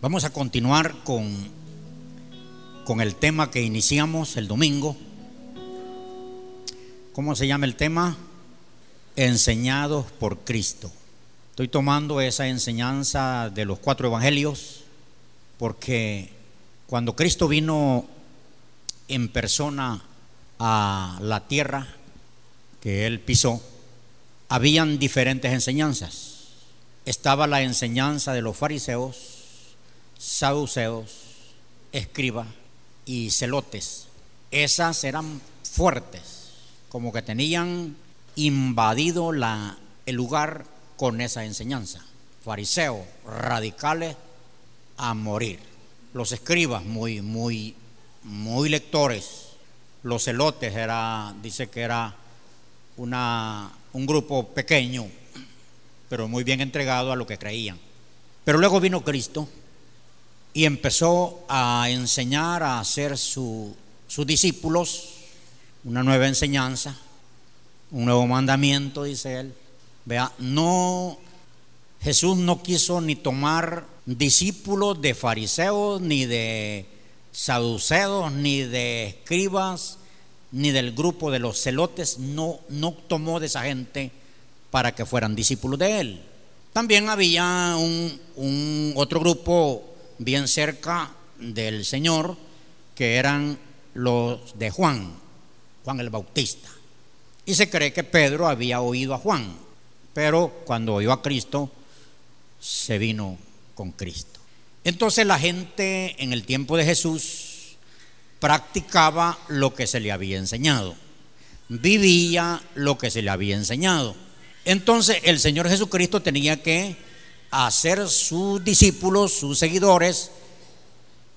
Vamos a continuar con, con el tema que iniciamos el domingo. ¿Cómo se llama el tema? Enseñados por Cristo. Estoy tomando esa enseñanza de los cuatro evangelios porque cuando Cristo vino en persona a la tierra que él pisó, habían diferentes enseñanzas. Estaba la enseñanza de los fariseos, saduceos, escribas y celotes. Esas eran fuertes, como que tenían invadido la, el lugar con esa enseñanza. Fariseos, radicales a morir. Los escribas, muy, muy, muy lectores. Los celotes era, dice que era una, un grupo pequeño, pero muy bien entregado a lo que creían. Pero luego vino Cristo y empezó a enseñar a hacer sus discípulos una nueva enseñanza, un nuevo mandamiento, dice él. Vea, no, Jesús no quiso ni tomar discípulos de fariseos, ni de saduceos, ni de escribas, ni del grupo de los celotes, no, no tomó de esa gente para que fueran discípulos de él. También había un, un otro grupo bien cerca del Señor, que eran los de Juan, Juan el Bautista. Y se cree que Pedro había oído a Juan, pero cuando oyó a Cristo, se vino con Cristo. Entonces la gente en el tiempo de Jesús practicaba lo que se le había enseñado, vivía lo que se le había enseñado. Entonces el Señor Jesucristo tenía que a ser sus discípulos, sus seguidores,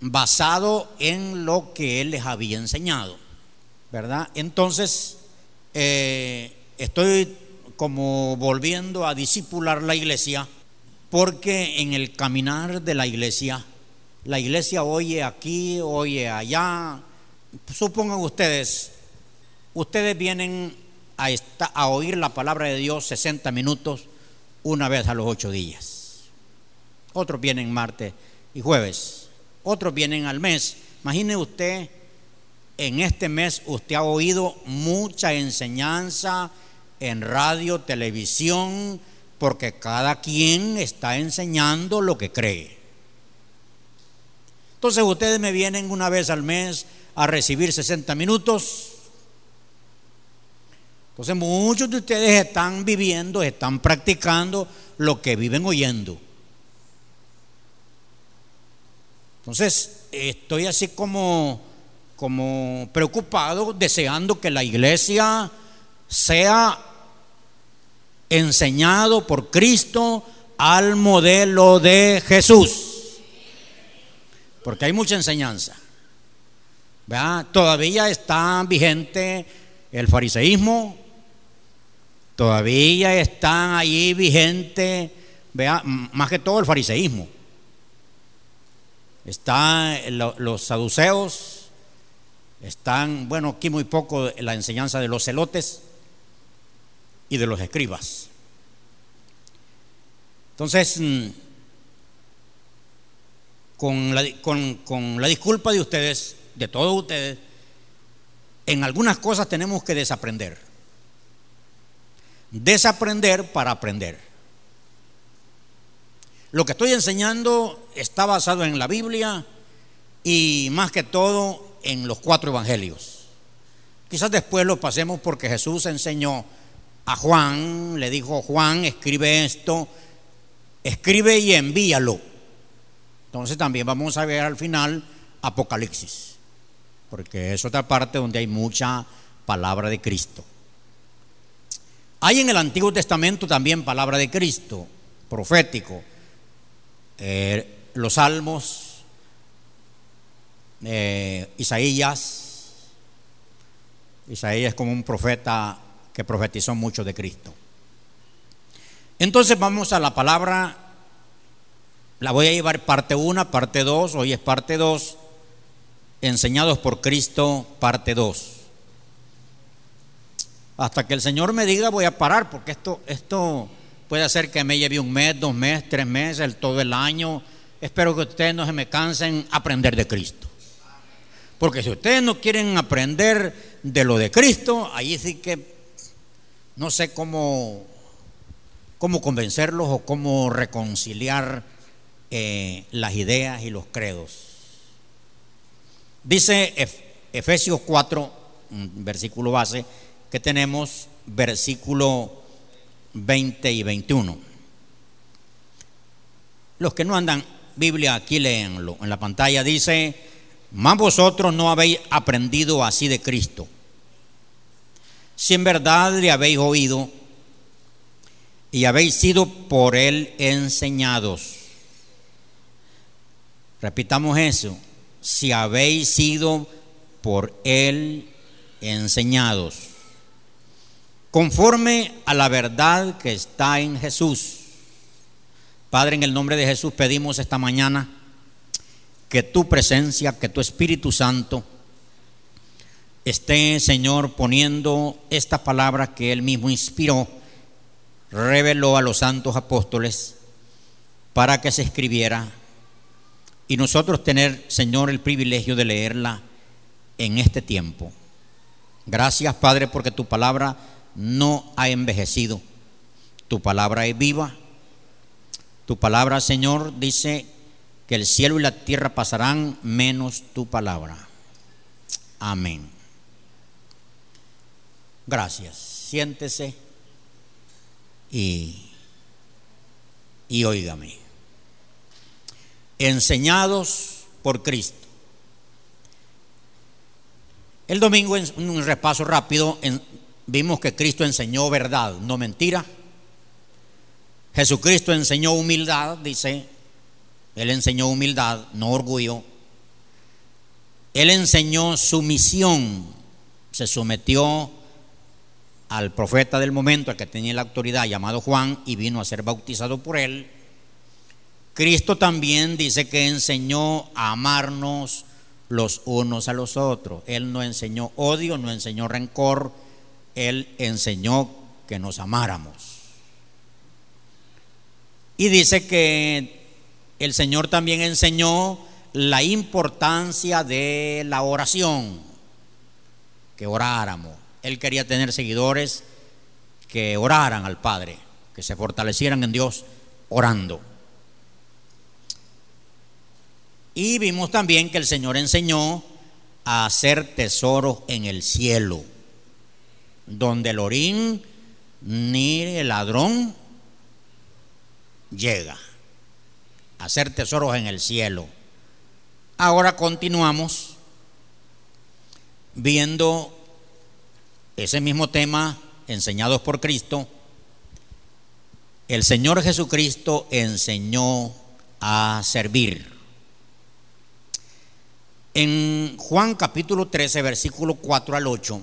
basado en lo que él les había enseñado, ¿verdad? Entonces, eh, estoy como volviendo a discipular la iglesia, porque en el caminar de la iglesia, la iglesia oye aquí, oye allá, supongan ustedes, ustedes vienen a, a oír la palabra de Dios 60 minutos una vez a los ocho días otros vienen martes y jueves, otros vienen al mes. Imagine usted, en este mes usted ha oído mucha enseñanza en radio, televisión, porque cada quien está enseñando lo que cree. Entonces ustedes me vienen una vez al mes a recibir 60 minutos. Entonces muchos de ustedes están viviendo, están practicando lo que viven oyendo. Entonces, estoy así como, como preocupado, deseando que la iglesia sea enseñado por Cristo al modelo de Jesús. Porque hay mucha enseñanza. Todavía está vigente el fariseísmo, todavía está ahí vigente, vea, más que todo el fariseísmo. Están los saduceos, están, bueno, aquí muy poco la enseñanza de los celotes y de los escribas. Entonces, mm, con la, con la disculpa de ustedes, de todos ustedes, en algunas cosas tenemos que desaprender. Desaprender para aprender. Lo que estoy enseñando está basado en la Biblia y más que todo en los cuatro evangelios. Quizás después lo pasemos porque Jesús enseñó a Juan, le dijo, Juan, escribe esto, escribe y envíalo. Entonces también vamos a ver al final Apocalipsis, porque es otra parte donde hay mucha palabra de Cristo. Hay en el Antiguo Testamento también palabra de Cristo, profético. Eh, los salmos, eh, Isaías, Isaías como un profeta que profetizó mucho de Cristo. Entonces vamos a la palabra, la voy a llevar parte 1, parte 2, hoy es parte 2, enseñados por Cristo, parte 2. Hasta que el Señor me diga voy a parar, porque esto, esto Puede ser que me lleve un mes, dos meses, tres meses, todo el año, espero que ustedes no se me cansen aprender de Cristo. Porque si ustedes no quieren aprender de lo de Cristo, ahí sí que no sé cómo, cómo convencerlos o cómo reconciliar eh, las ideas y los credos. Dice Efesios 4, versículo base, que tenemos versículo 20 y 21. Los que no andan Biblia, aquí léenlo. En la pantalla dice, más vosotros no habéis aprendido así de Cristo. Si en verdad le habéis oído y habéis sido por él enseñados. Repitamos eso. Si habéis sido por él enseñados. Conforme a la verdad que está en Jesús. Padre, en el nombre de Jesús pedimos esta mañana que tu presencia, que tu Espíritu Santo esté, Señor, poniendo esta palabra que Él mismo inspiró, reveló a los santos apóstoles para que se escribiera y nosotros tener, Señor, el privilegio de leerla en este tiempo. Gracias, Padre, porque tu palabra no ha envejecido. Tu palabra es viva. Tu palabra, Señor, dice que el cielo y la tierra pasarán menos tu palabra. Amén. Gracias. Siéntese y, y óigame. Enseñados por Cristo. El domingo, en un repaso rápido, vimos que Cristo enseñó verdad, no mentira. Jesucristo enseñó humildad, dice él enseñó humildad, no orgullo. Él enseñó sumisión. Se sometió al profeta del momento, al que tenía la autoridad, llamado Juan, y vino a ser bautizado por él. Cristo también dice que enseñó a amarnos los unos a los otros. Él no enseñó odio, no enseñó rencor, Él enseñó que nos amáramos. Y dice que el Señor también enseñó la importancia de la oración, que oráramos. Él quería tener seguidores que oraran al Padre, que se fortalecieran en Dios orando. Y vimos también que el Señor enseñó a hacer tesoros en el cielo, donde el orín ni el ladrón llega hacer tesoros en el cielo. Ahora continuamos viendo ese mismo tema enseñados por Cristo. El Señor Jesucristo enseñó a servir. En Juan capítulo 13, versículo 4 al 8,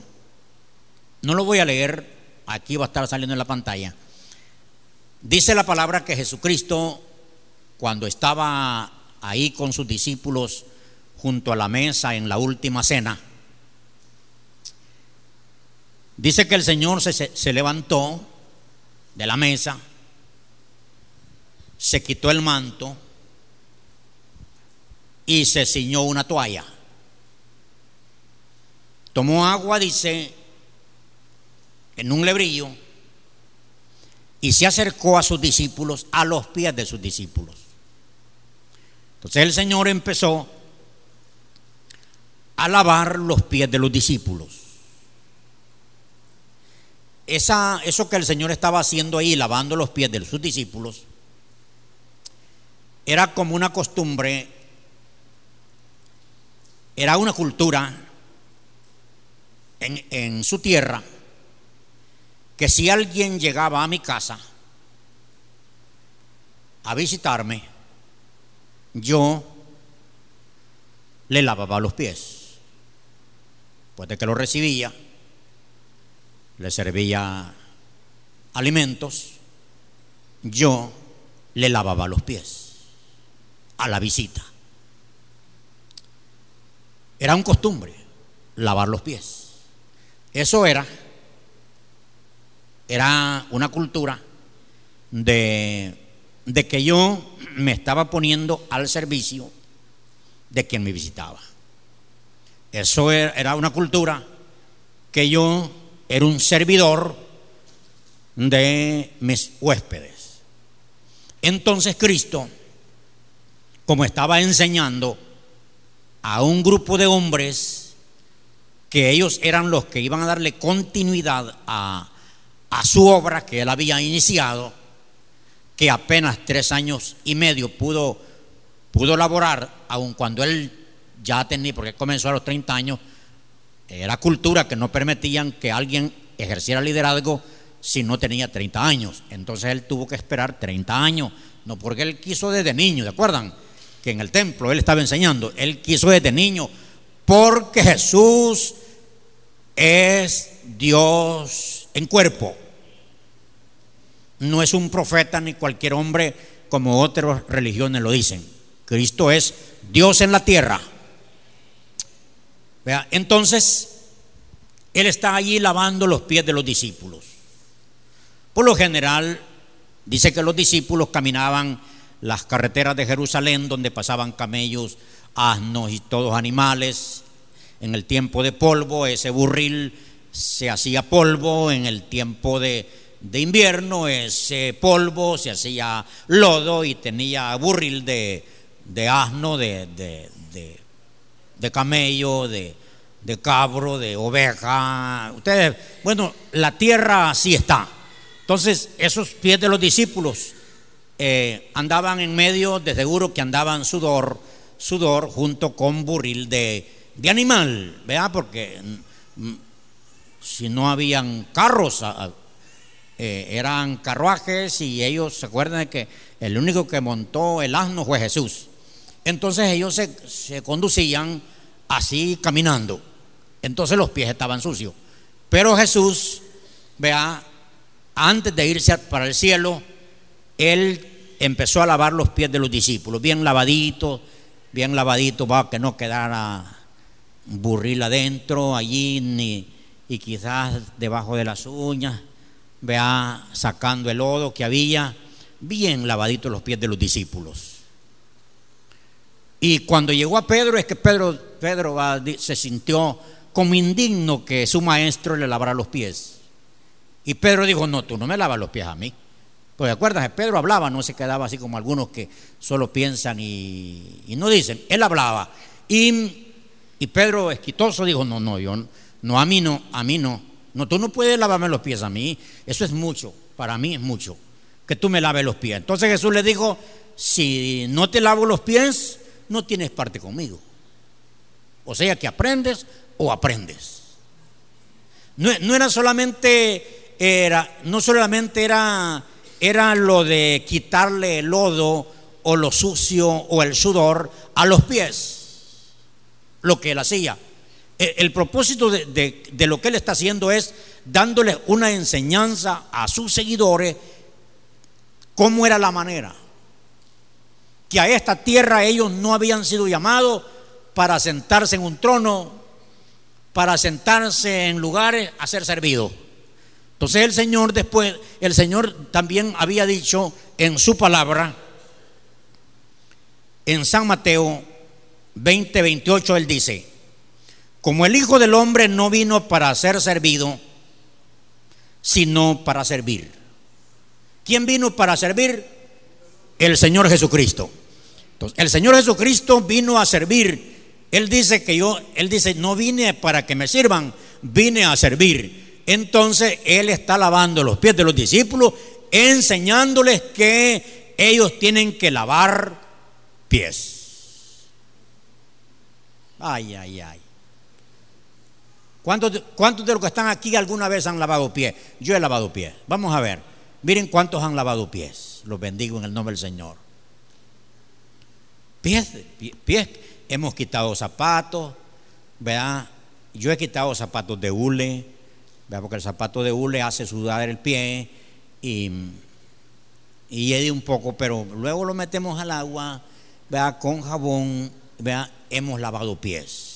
no lo voy a leer, aquí va a estar saliendo en la pantalla. Dice la palabra que Jesucristo cuando estaba ahí con sus discípulos junto a la mesa en la última cena, dice que el Señor se, levantó de la mesa, se quitó el manto y se ciñó una toalla. Tomó agua, dice, en un lebrillo y se acercó a sus discípulos, a los pies de sus discípulos. Entonces el Señor empezó a lavar los pies de los discípulos. Esa, eso que el Señor estaba haciendo ahí, lavando los pies de sus discípulos, era como una costumbre, era una cultura en, en su tierra, que si alguien llegaba a mi casa a visitarme, yo le lavaba los pies. Después de que lo recibía, le servía alimentos, yo le lavaba los pies a la visita. Era un costumbre lavar los pies. Eso era era una cultura de de que yo me estaba poniendo al servicio de quien me visitaba. Eso era una cultura que yo era un servidor de mis huéspedes. Entonces Cristo, como estaba enseñando a un grupo de hombres, que ellos eran los que iban a darle continuidad a, a su obra que él había iniciado, que apenas tres años y medio pudo, pudo laborar, aun cuando él ya tenía, porque comenzó a los 30 años, era cultura que no permitían que alguien ejerciera liderazgo si no tenía 30 años. Entonces él tuvo que esperar 30 años, no porque él quiso desde niño, ¿de acuerdan? Que en el templo él estaba enseñando, él quiso desde niño, porque Jesús es Dios en cuerpo no es un profeta ni cualquier hombre como otras religiones lo dicen. Cristo es Dios en la tierra. Entonces, Él está allí lavando los pies de los discípulos. Por lo general, dice que los discípulos caminaban las carreteras de Jerusalén donde pasaban camellos, asnos y todos animales. En el tiempo de polvo, ese burril se hacía polvo. En el tiempo de de invierno ese polvo se hacía lodo y tenía burril de, asno, de, de, camello, de, cabro, de oveja. Ustedes, bueno, la tierra así está. Entonces, esos pies de los discípulos eh, andaban en medio, de seguro que andaban sudor, sudor junto con burril de, animal, ¿verdad? Porque mm, si no habían carros, eh, eran carruajes y ellos se acuerdan que el único que montó el asno fue Jesús. Entonces ellos se, conducían así caminando. Entonces los pies estaban sucios. Pero Jesús, vea, antes de irse para el cielo, él empezó a lavar los pies de los discípulos, bien lavaditos, bien lavaditos, para que no quedara burril adentro allí, ni, y quizás debajo de las uñas vea sacando el lodo que había, bien lavadito los pies de los discípulos. Y cuando llegó a Pedro, es que Pedro, Pedro se sintió como indigno que su maestro le lavara los pies. Y Pedro dijo, no, tú no me lavas los pies a mí. Pues acuerdas, Pedro hablaba, no se quedaba así como algunos que solo piensan y, no dicen. Él hablaba. Y, y Pedro, esquitoso, dijo, no, no, yo no, a mí no, a mí no. No, tú no puedes lavarme los pies a mí. Eso es mucho. Para mí es mucho. Que tú me laves los pies. Entonces Jesús le dijo, si no te lavo los pies, no tienes parte conmigo. O sea que aprendes o aprendes. No, era solamente, era, no solamente era, era lo de quitarle el lodo o lo sucio o el sudor a los pies, lo que él hacía el propósito de, lo que él está haciendo es dándole una enseñanza a sus seguidores cómo era la manera. Que a esta tierra ellos no habían sido llamados para sentarse en un trono, para sentarse en lugares a ser servidos. Entonces el Señor después, el Señor también había dicho en su palabra, en San Mateo 20, 28, él dice, como el Hijo del Hombre no vino para ser servido, sino para servir. ¿Quién vino para servir? El Señor Jesucristo. Entonces, el Señor Jesucristo vino a servir. Él dice que yo, Él dice, no vine para que me sirvan, vine a servir. Entonces, Él está lavando los pies de los discípulos, enseñándoles que ellos tienen que lavar pies. Ay, ay, ay. ¿Cuántos, de los que están aquí alguna vez han lavado pies? Yo he lavado pies. Vamos a ver. Miren cuántos han lavado pies. Los bendigo en el nombre del Señor. Pies, pies. Hemos quitado zapatos. ¿Verdad? Yo he quitado zapatos de hule. ¿verdad? Porque el zapato de hule hace sudar el pie. Y, y un poco, pero luego lo metemos al agua. ¿verdad? Con jabón. ¿verdad? Hemos lavado pies.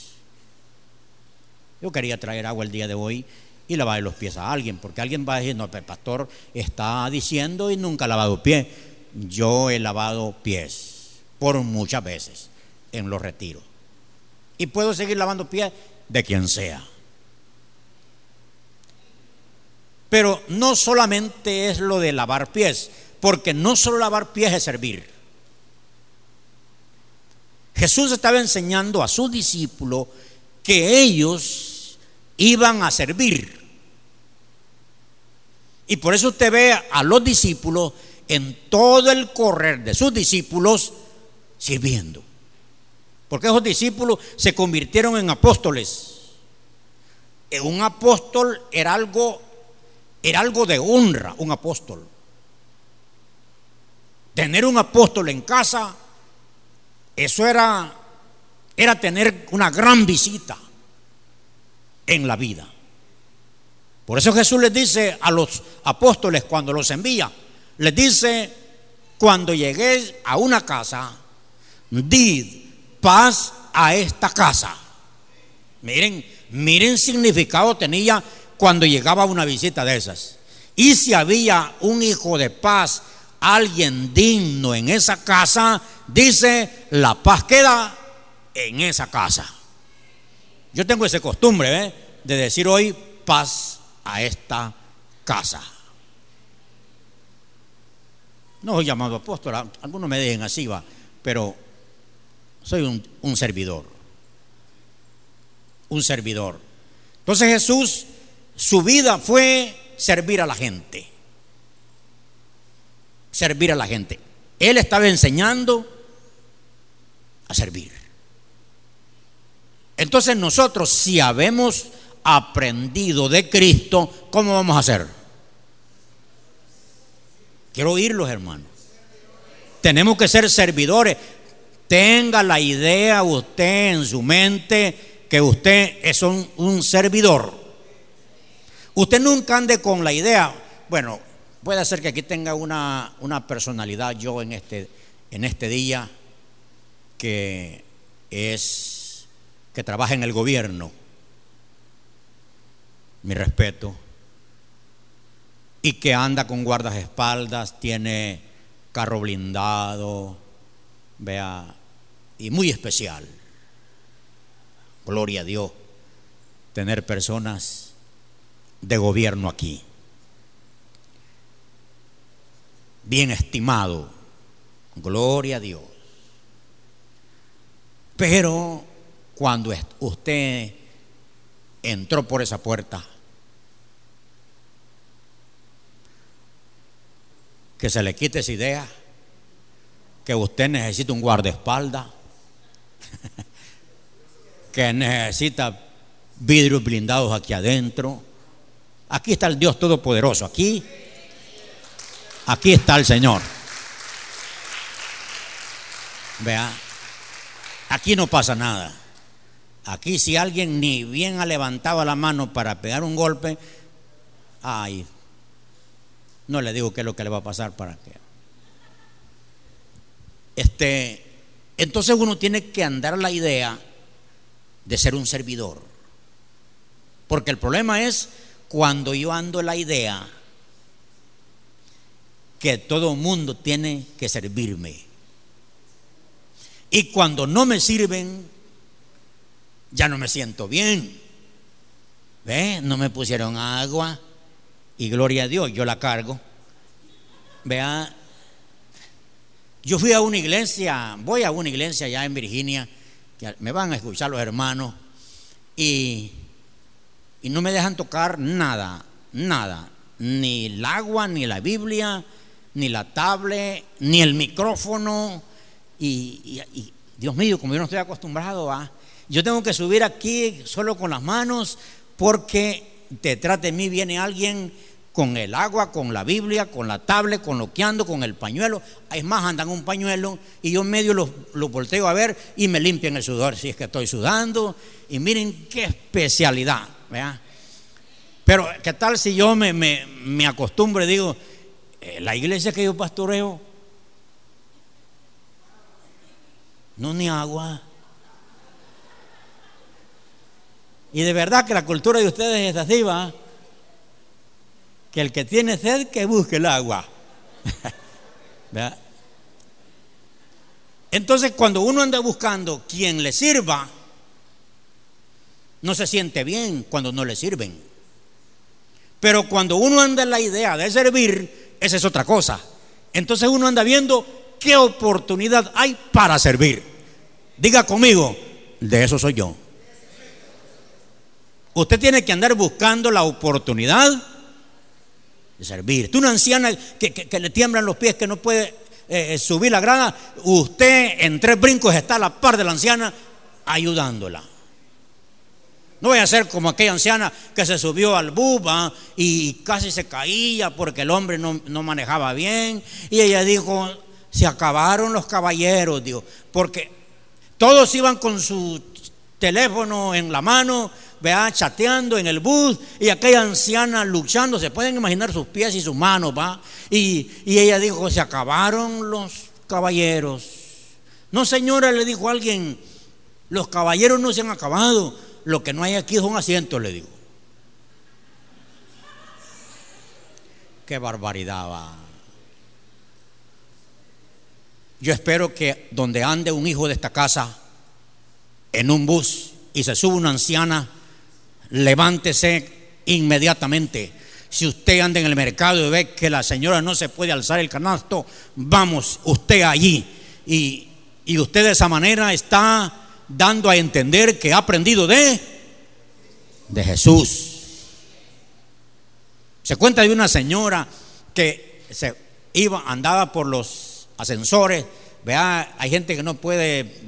Yo quería traer agua el día de hoy y lavar los pies a alguien, porque alguien va a decir, no, el pastor está diciendo y nunca ha lavado pies. yo he lavado pies por muchas veces en los retiros. Y puedo seguir lavando pies de quien sea. Pero no solamente es lo de lavar pies, porque no solo lavar pies es servir. Jesús estaba enseñando a sus discípulos que ellos iban a servir. Y por eso usted ve a los discípulos en todo el correr de sus discípulos sirviendo. Porque esos discípulos se convirtieron en apóstoles. Un apóstol era algo, era algo de honra, un apóstol. Tener un apóstol en casa, eso era, era tener una gran visita en la vida. Por eso Jesús les dice a los apóstoles cuando los envía, les dice, cuando lleguéis a una casa, did paz a esta casa. Miren, miren significado tenía cuando llegaba una visita de esas. Y si había un hijo de paz, alguien digno en esa casa, dice, la paz queda en esa casa. Yo tengo esa costumbre ¿eh? de decir hoy paz a esta casa. No soy llamado apóstol, algunos me dejen así, va, pero soy un, un servidor. Un servidor. Entonces Jesús, su vida fue servir a la gente. Servir a la gente. Él estaba enseñando a servir. Entonces nosotros, si habemos aprendido de Cristo, ¿cómo vamos a hacer? Quiero oírlos, hermanos. Tenemos que ser servidores. Tenga la idea usted en su mente que usted es un, un servidor. Usted nunca ande con la idea, bueno, puede ser que aquí tenga una, una personalidad yo en este, en este día que es que trabaja en el gobierno mi respeto, y que anda con guardaespaldas, tiene carro blindado, vea, y muy especial. Gloria a Dios, tener personas de gobierno aquí. Bien estimado, gloria a Dios. Pero cuando usted entró por esa puerta, que se le quite esa idea, que usted necesita un guardaespaldas, que necesita vidrios blindados aquí adentro. Aquí está el Dios Todopoderoso, aquí, aquí está el Señor. Vea, aquí no pasa nada. Aquí si alguien ni bien ha levantado la mano para pegar un golpe, ay, no le digo qué es lo que le va a pasar para que. Este, entonces uno tiene que andar la idea de ser un servidor. Porque el problema es cuando yo ando la idea que todo mundo tiene que servirme. Y cuando no me sirven, ya no me siento bien. ¿Ve? No me pusieron agua y gloria a Dios, yo la cargo. Vea, yo fui a una iglesia, voy a una iglesia allá en Virginia, que me van a escuchar los hermanos, y, y no me dejan tocar nada, nada, ni el agua, ni la Biblia, ni la tablet, ni el micrófono, y, y Dios mío, como yo no estoy acostumbrado a, yo tengo que subir aquí solo con las manos porque detrás de mí viene alguien con el agua, con la Biblia, con la tablet, con lo que ando, con el pañuelo. Es más, andan un pañuelo y yo medio lo, volteo a ver y me limpian el sudor si es que estoy sudando. Y miren qué especialidad. Pero, ¿qué tal si yo me, me, acostumbro y digo, eh, la iglesia que yo pastoreo, no ni agua? Y de verdad que la cultura de ustedes es así, va que el que tiene sed que busque el agua. Entonces cuando uno anda buscando quien le sirva, no se siente bien cuando no le sirven. Pero cuando uno anda en la idea de servir, esa es otra cosa. Entonces uno anda viendo qué oportunidad hay para servir. Diga conmigo, de eso soy yo. Usted tiene que andar buscando la oportunidad de servir. Tú una anciana que, le tiemblan los pies, que no puede eh, subir la grada, usted en tres brincos está a la par de la anciana ayudándola. No voy a ser como aquella anciana que se subió al buba y casi se caía porque el hombre no, no manejaba bien. Y ella dijo, se acabaron los caballeros, dijo, porque todos iban con su teléfono en la mano, vea, chateando en el bus y aquella anciana luchando, se pueden imaginar sus pies y sus manos, va. Y, y ella dijo, se acabaron los caballeros. No, señora, le dijo alguien, los caballeros no se han acabado, lo que no hay aquí son asientos, le digo. Qué barbaridad va. Yo espero que donde ande un hijo de esta casa en un bus y se sube una anciana, levántese inmediatamente. Si usted anda en el mercado y ve que la señora no se puede alzar el canasto, vamos usted allí. Y, y usted de esa manera está dando a entender que ha aprendido de, de Jesús. Se cuenta de una señora que se iba, andaba por los ascensores. Vea, hay gente que no puede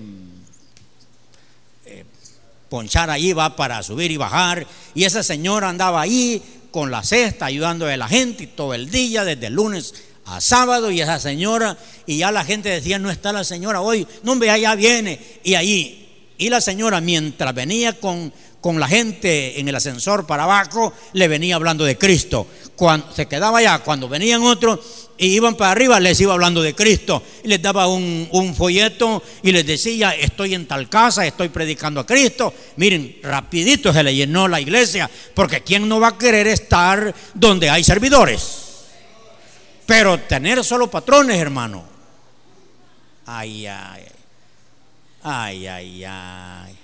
ponchar allí, va para subir y bajar. Y esa señora andaba ahí con la cesta ayudando a la gente todo el día, desde el lunes a sábado. Y esa señora, y ya la gente decía, no está la señora hoy, no, vea, ya viene. Y allí y la señora, mientras venía con, con la gente en el ascensor para abajo, le venía hablando de Cristo. Cuando se quedaba allá, cuando venían otros y iban para arriba, les iba hablando de Cristo. Y les daba un, un, folleto y les decía, estoy en tal casa, estoy predicando a Cristo. Miren, rapidito se le llenó la iglesia, porque ¿quién no va a querer estar donde hay servidores? Pero tener solo patrones, hermano. Ay, ay. Ay, ay, ay.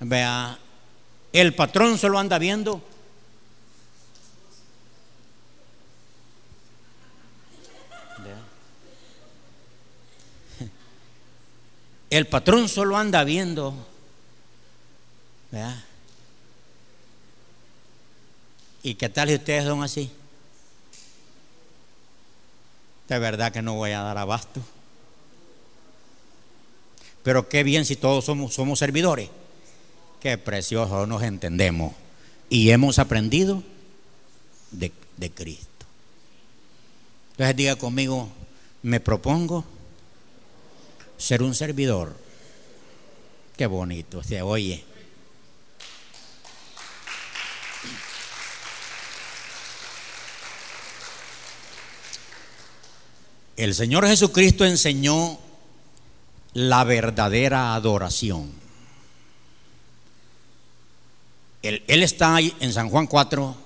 Vea, el patrón solo anda viendo. El patrón solo anda viendo. Vea. ¿Y qué tal si ustedes son así? De verdad que no voy a dar abasto. Pero qué bien si todos somos, somos servidores. Qué precioso nos entendemos. Y hemos aprendido de, de Cristo. Entonces diga conmigo, me propongo ser un servidor. Qué bonito se oye. El Señor Jesucristo enseñó la verdadera adoración. Él, está ahí en San Juan 4,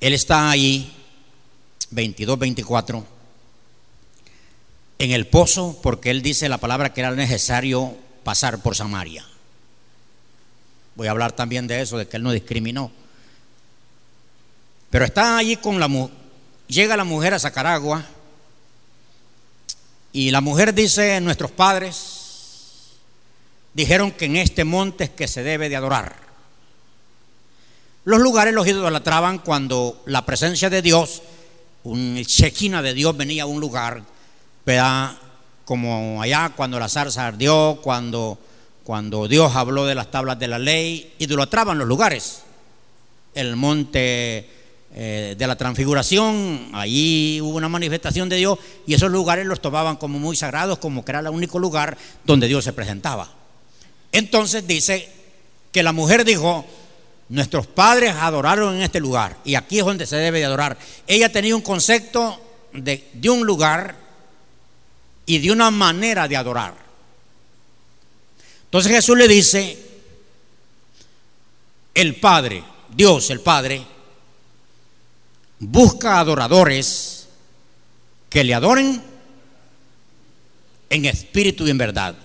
Él está ahí, 22, 24, en el pozo, porque Él dice la palabra que era necesario pasar por Samaria. Voy a hablar también de eso, de que Él no discriminó. Pero está allí con la mujer, llega la mujer a sacar agua y la mujer dice, nuestros padres dijeron que en este monte es que se debe de adorar. Los lugares los idolatraban cuando la presencia de Dios, un chequina de Dios venía a un lugar, ¿verdad? como allá cuando la zarza ardió, cuando, cuando Dios habló de las tablas de la ley, idolatraban los lugares. El monte eh, de la transfiguración, allí hubo una manifestación de Dios y esos lugares los tomaban como muy sagrados, como que era el único lugar donde Dios se presentaba. Entonces dice que la mujer dijo, nuestros padres adoraron en este lugar y aquí es donde se debe de adorar. Ella tenía un concepto de, de un lugar y de una manera de adorar. Entonces Jesús le dice, el Padre, Dios el Padre, busca adoradores que le adoren en espíritu y en verdad.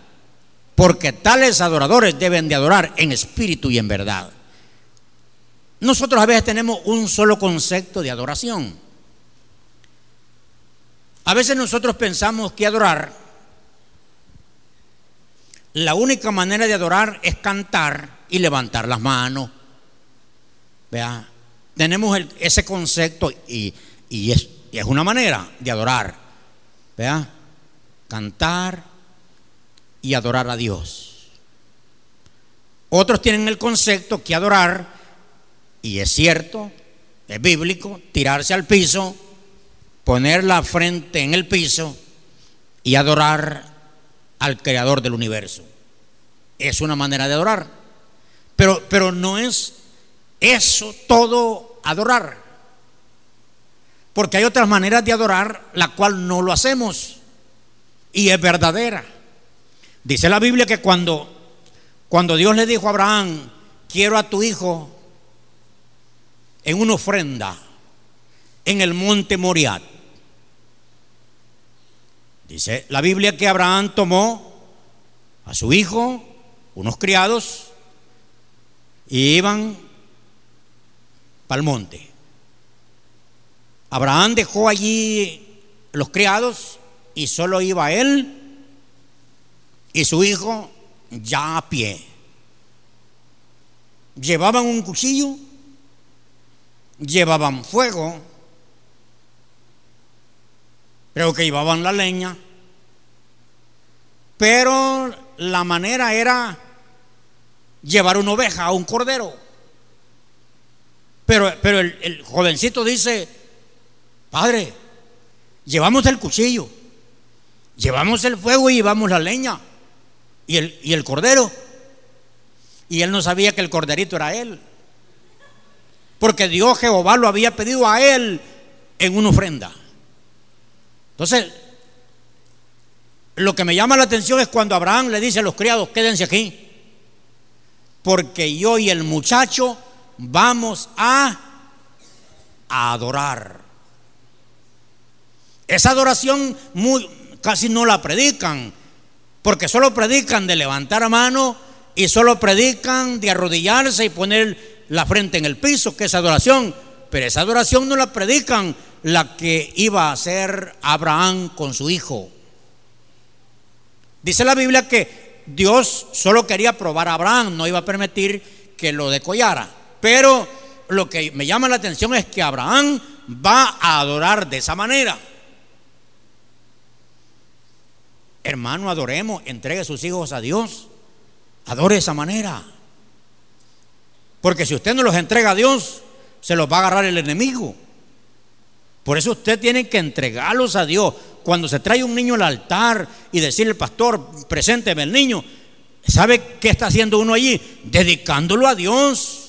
Porque tales adoradores deben de adorar en espíritu y en verdad. Nosotros a veces tenemos un solo concepto de adoración. A veces nosotros pensamos que adorar, la única manera de adorar es cantar y levantar las manos. Vea, tenemos ese concepto y, es, una manera de adorar. Vea, cantar y adorar a Dios. Otros tienen el concepto que adorar, y es cierto, es bíblico, tirarse al piso, poner la frente en el piso y adorar al creador del universo. Es una manera de adorar. Pero no es eso todo adorar. Porque hay otras maneras de adorar la cual no lo hacemos. Y es verdadera. Dice la Biblia que cuando, cuando Dios le dijo a Abraham, quiero a tu hijo en una ofrenda en el monte Moriat. Dice la Biblia que Abraham tomó a su hijo, unos criados, y iban para el monte. Abraham dejó allí los criados y solo iba él y su hijo ya a pie. Llevaban un cuchillo, llevaban fuego, creo que llevaban la leña, pero la manera era llevar una oveja un cordero. Pero, pero el, jovencito dice, padre, llevamos el cuchillo, llevamos el fuego y llevamos la leña y el, y el cordero. Y él no sabía que el corderito era él. Porque Dios Jehová lo había pedido a él en una ofrenda. Entonces, lo que me llama la atención es cuando Abraham le dice a los criados, quédense aquí. Porque yo y el muchacho vamos a adorar. Esa adoración muy, casi no la predican, porque solo predican de levantar a mano y solo predican de arrodillarse y poner la frente en el piso, que es adoración. Pero esa adoración no la predican la que iba a hacer Abraham con su hijo. Dice la Biblia que Dios solo quería probar a Abraham, no iba a permitir que lo decollara. Pero lo que me llama la atención es que Abraham va a adorar de esa manera. Hermano, adoremos, entregue sus hijos a Dios. Adore de esa manera. Porque si usted no los entrega a Dios, se los va a agarrar el enemigo. Por eso usted tiene que entregarlos a Dios. Cuando se trae un niño al altar y decirle, pastor, presénteme el niño, ¿sabe qué está haciendo uno allí? Dedicándolo a Dios.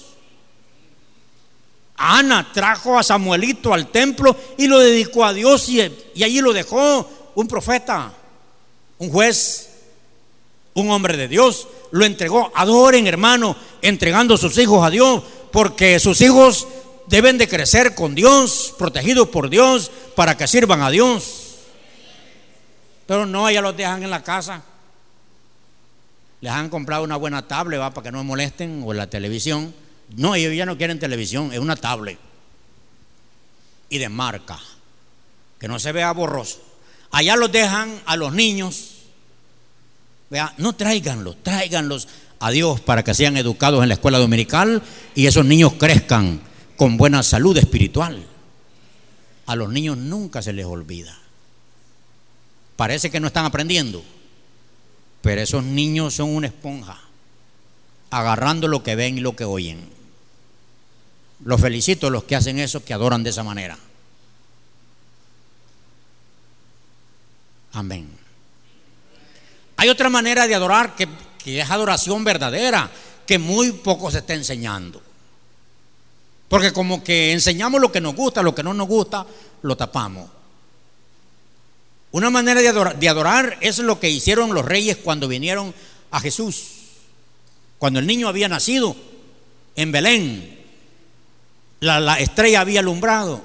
Ana trajo a Samuelito al templo y lo dedicó a Dios y, allí lo dejó un profeta, un juez, un hombre de Dios. Lo entregó. Adoren, hermano, entregando sus hijos a Dios, porque sus hijos deben de crecer con Dios, protegidos por Dios, para que sirvan a Dios. Pero no, ya los dejan en la casa. Les han comprado una buena tablet, para que no molesten, o en la televisión no, ellos ya no quieren televisión, es una tablet. Y de marca, que no se vea borroso. Allá los dejan a los niños. Vea, no tráiganlos, tráiganlos a Dios para que sean educados en la escuela dominical y esos niños crezcan con buena salud espiritual. A los niños nunca se les olvida. Parece que no están aprendiendo, pero esos niños son una esponja, agarrando lo que ven y lo que oyen. Los felicito a los que hacen eso, que adoran de esa manera. Amén. Hay otra manera de adorar que, es adoración verdadera, que muy poco se está enseñando. Porque como que enseñamos lo que nos gusta, lo que no nos gusta, lo tapamos. Una manera de adorar, de adorar, es lo que hicieron los reyes cuando vinieron a Jesús. Cuando el niño había nacido en Belén, la, estrella había alumbrado.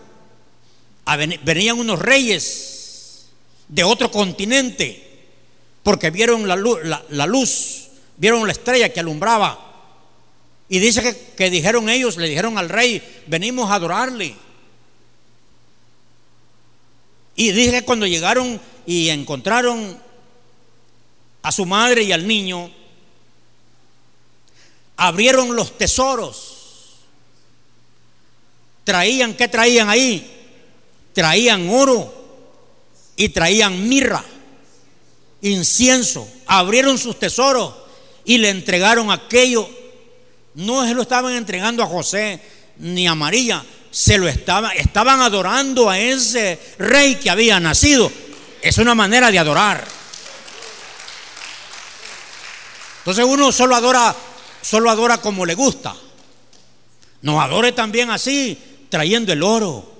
Venían unos reyes de otro continente porque vieron la luz, la, luz, vieron la estrella que alumbraba. Y dice que, que dijeron ellos, le dijeron al rey, venimos a adorarle. Y dice que cuando llegaron y encontraron a su madre y al niño, abrieron los tesoros. Traían, ¿qué traían ahí? Traían oro y traían mirra, incienso. Abrieron sus tesoros y le entregaron aquello. No se lo estaban entregando a José ni a María, se lo estaban, estaban adorando a ese rey que había nacido. Es una manera de adorar. Entonces uno solo adora, solo adora como le gusta. No adore también así, trayendo el oro.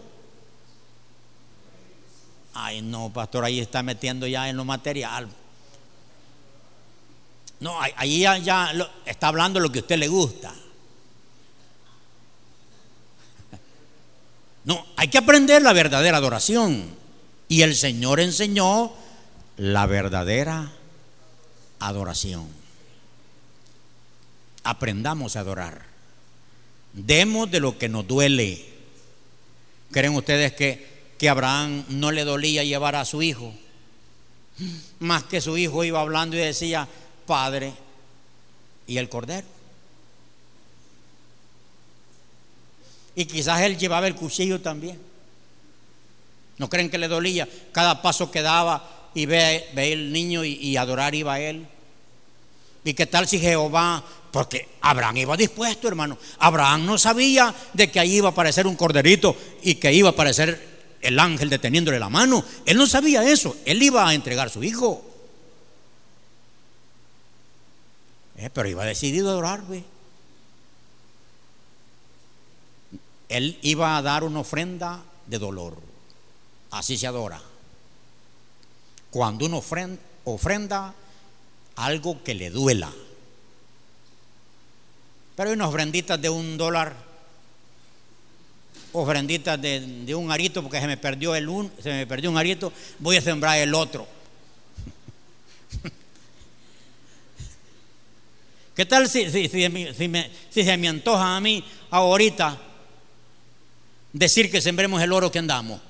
Ay, no, pastor, ahí está metiendo ya en lo material. No, ahí ya, está hablando lo que a usted le gusta. No, hay que aprender la verdadera adoración. Y el Señor enseñó la verdadera adoración aprendamos a adorar. Demos de lo que nos duele. ¿Creen ustedes que, que Abraham no le dolía llevar a su hijo? Más que su hijo iba hablando y decía, Padre, ¿y el cordero? Y quizás él llevaba el cuchillo también. ¿No creen que le dolía? Cada paso que daba y ve, ve el niño y, y adorar iba a él. ¿Y qué tal si Jehová porque Abraham iba dispuesto, hermano. Abraham no sabía de que ahí iba a aparecer un corderito y que iba a aparecer el ángel deteniéndole la mano. Él no sabía eso. Él iba a entregar a su hijo. Eh, pero iba decidido a adorar, Él iba a dar una ofrenda de dolor. Así se adora. Cuando uno ofrenda algo que le duela. Pero hay unas ofrenditas de un dólar, ofrenditas de, un arito, porque se me perdió el un, se me perdió un arito, voy a sembrar el otro. ¿Qué tal si, si, si, se me antoja a mí ahorita decir que sembremos el oro que andamos?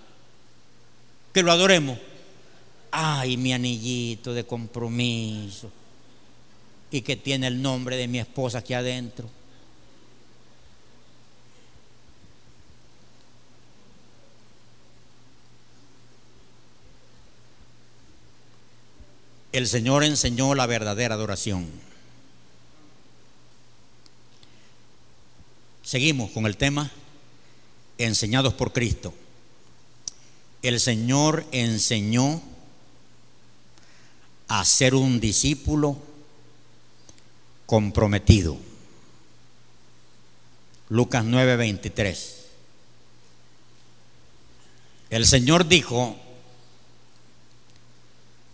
Que lo adoremos. Ay, mi anillito de compromiso. Y que tiene el nombre de mi esposa aquí adentro. El Señor enseñó la verdadera adoración. Seguimos con el tema enseñados por Cristo. El Señor enseñó a ser un discípulo comprometido. Lucas 9:23. El Señor dijo,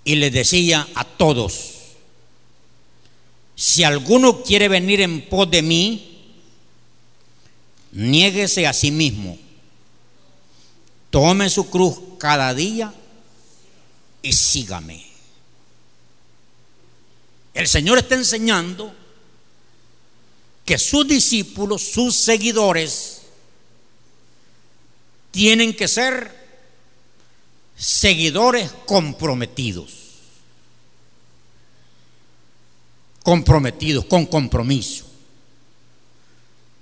y les decía a todos, si alguno quiere venir en pos de mí, niéguese a sí mismo, tome su cruz cada día y sígame. El Señor está enseñando que sus discípulos, sus seguidores, tienen que ser seguidores comprometidos. Comprometidos, con compromiso.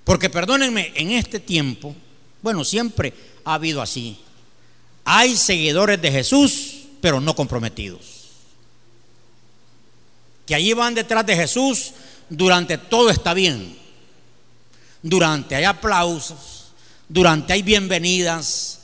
Porque perdónenme, en este tiempo, bueno, siempre ha habido así. Hay seguidores de Jesús, pero no comprometidos. Que allí van detrás de Jesús durante todo está bien. Durante hay aplausos, durante hay bienvenidas,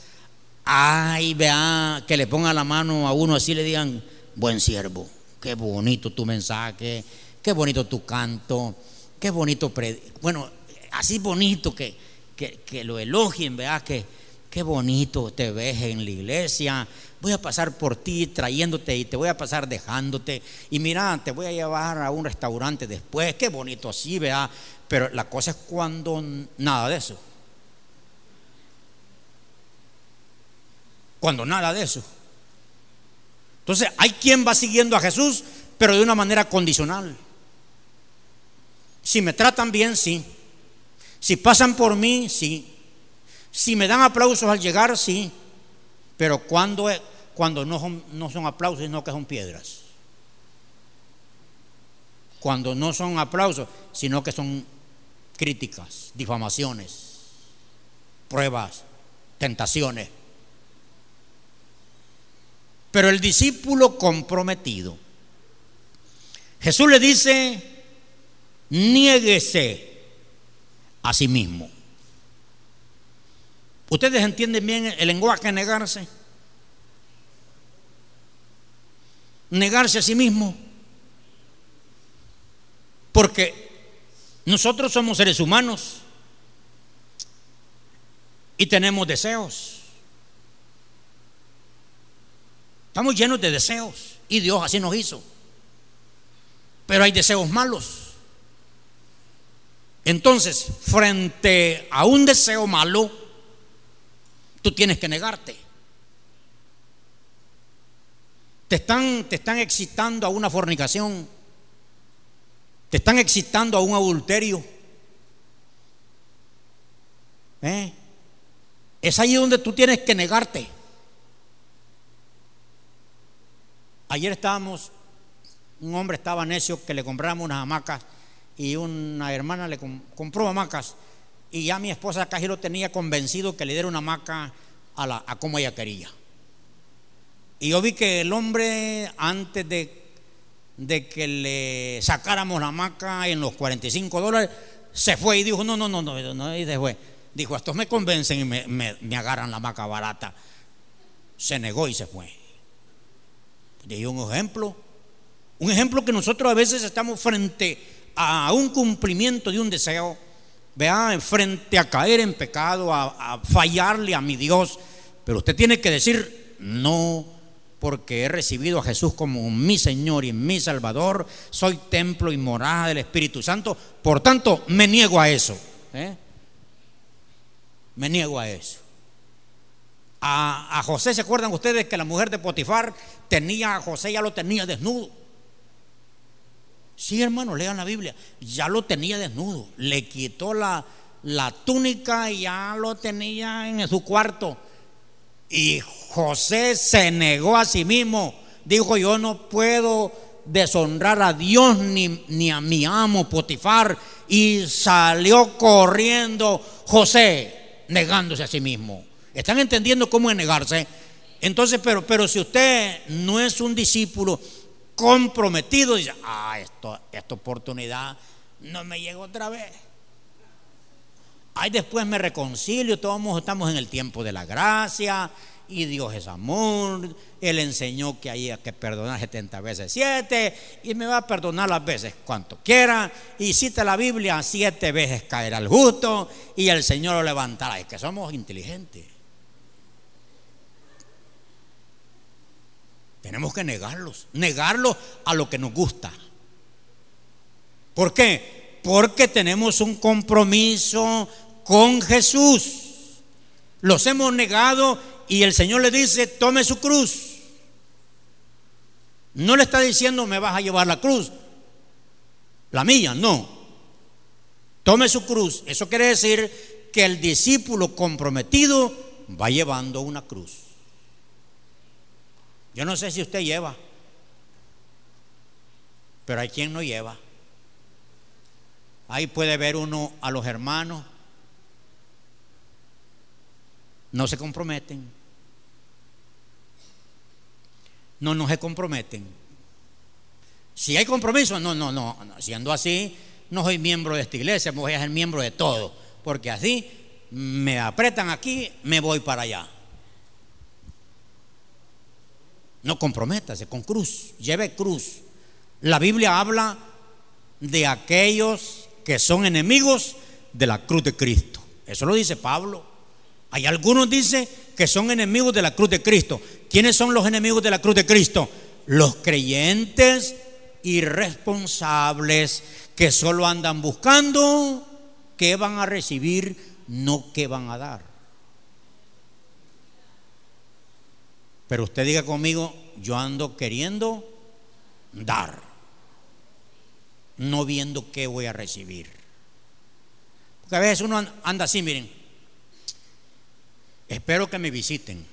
Ay, vea, que le ponga la mano a uno así le digan, buen siervo, qué bonito tu mensaje, qué bonito tu canto, qué bonito, bueno, así bonito que, que, lo elogien, vea, que qué bonito te ves en la iglesia, voy a pasar por ti trayéndote y te voy a pasar dejándote, y mira, te voy a llevar a un restaurante después, qué bonito así, vea, pero la cosa es cuando nada de eso. Cuando nada de eso. Entonces, hay quien va siguiendo a Jesús, pero de una manera condicional. Si me tratan bien, sí. Si pasan por mí, sí. Si me dan aplausos al llegar, sí. Pero cuando, cuando no, son, no son aplausos, sino que son piedras. Cuando no son aplausos, sino que son críticas, difamaciones, pruebas, tentaciones. Pero el discípulo comprometido, Jesús le dice, niéguese a sí mismo. ¿Ustedes entienden bien el lenguaje de negarse? Negarse a sí mismo. Porque nosotros somos seres humanos y tenemos deseos. Estamos llenos de deseos y Dios así nos hizo. Pero hay deseos malos. Entonces, frente a un deseo malo, tú tienes que negarte. Te están, te están excitando a una fornicación. Te están excitando a un adulterio. ¿Eh? Es ahí donde tú tienes que negarte. Ayer estábamos, un hombre estaba necio que le compramos unas hamacas y una hermana le compró hamacas y ya mi esposa casi lo tenía convencido que le diera una hamaca a, la, como ella quería. Y yo vi que el hombre, antes de, que le sacáramos la hamaca en los 45 dólares, se fue y dijo, no, no, no, no, no, y se fue. Dijo, estos me convencen y me, me, agarran la hamaca barata. Se negó y se fue. Dije un ejemplo, un ejemplo que nosotros a veces estamos frente a un cumplimiento de un deseo, vea, frente a caer en pecado, a, fallarle a mi Dios, pero usted tiene que decir, no, porque he recibido a Jesús como mi Señor y mi Salvador, soy templo y morada del Espíritu Santo, por tanto me niego a eso. ¿eh? Me niego a eso. A, José, ¿se acuerdan ustedes que la mujer de Potifar tenía a José, ya lo tenía desnudo? Sí, hermano, lean la Biblia. Ya lo tenía desnudo. Le quitó la, la túnica y ya lo tenía en su cuarto. Y José se negó a sí mismo. Dijo, yo no puedo deshonrar a Dios ni, ni a mi amo Potifar. Y salió corriendo José, negándose a sí mismo. ¿Están entendiendo cómo es negarse? Entonces, pero, pero si usted no es un discípulo, comprometido, dice, ah, esto, esta oportunidad no me llegó otra vez. Ay, después me reconcilio, todos estamos en el tiempo de la gracia y Dios es amor. Él enseñó que hay que perdonar 70 veces 7 y me va a perdonar las veces cuanto quiera. Y cita la Biblia, siete veces caerá el justo y el Señor lo levantará. Es que somos inteligentes. Tenemos que negarlos, negarlos a lo que nos gusta. ¿Por qué? Porque tenemos un compromiso con Jesús. Los hemos negado y el Señor le dice, tome su cruz. No le está diciendo, me vas a llevar la cruz. La mía, no. Tome su cruz. Eso quiere decir que el discípulo comprometido va llevando una cruz. Yo no sé si usted lleva, pero hay quien no lleva. Ahí puede ver uno a los hermanos, no se comprometen, no, no se comprometen. Si hay compromiso, no, no, no, siendo así, no soy miembro de esta iglesia, voy a ser miembro de todo, porque así me apretan aquí, me voy para allá. No comprométase con cruz, lleve cruz. La Biblia habla de aquellos que son enemigos de la cruz de Cristo. Eso lo dice Pablo. Hay algunos dicen que son enemigos de la cruz de Cristo. ¿Quiénes son los enemigos de la cruz de Cristo? Los creyentes irresponsables que solo andan buscando qué van a recibir, no qué van a dar. Pero usted diga conmigo, yo ando queriendo dar. no viendo qué voy a recibir. Porque a veces uno anda así, miren, espero que me visiten,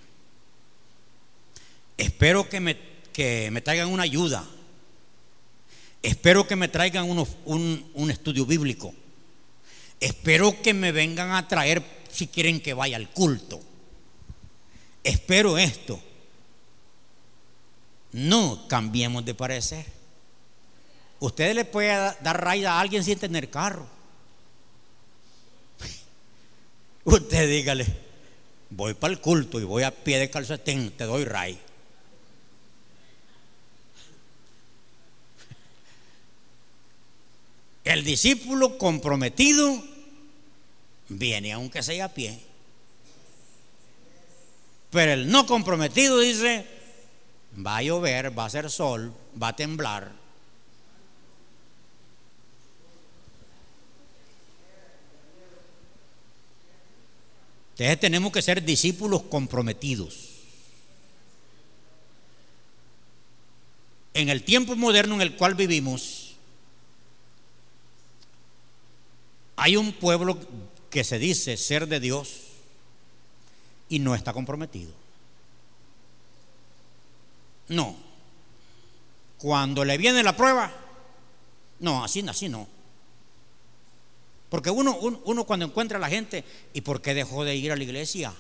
espero que me, que me traigan una ayuda, espero que me traigan un, un estudio bíblico, espero que me vengan a traer si quieren que vaya al culto, espero esto. No cambiemos de parecer. Usted le puede dar raida a alguien sin tener carro. Usted dígale, voy para el culto y voy a pie de calcetín, te doy ray. El discípulo comprometido viene aunque sea a pie. Pero el no comprometido dice, va a llover, va a ser sol, va a temblar. Entonces tenemos que ser discípulos comprometidos. En el tiempo moderno en el cual vivimos, hay un pueblo que se dice ser de Dios y no está comprometido. No. Cuando le viene la prueba, no, así, así no. Porque uno, uno, cuando encuentra a la gente, ¿y por qué dejó de ir a la iglesia?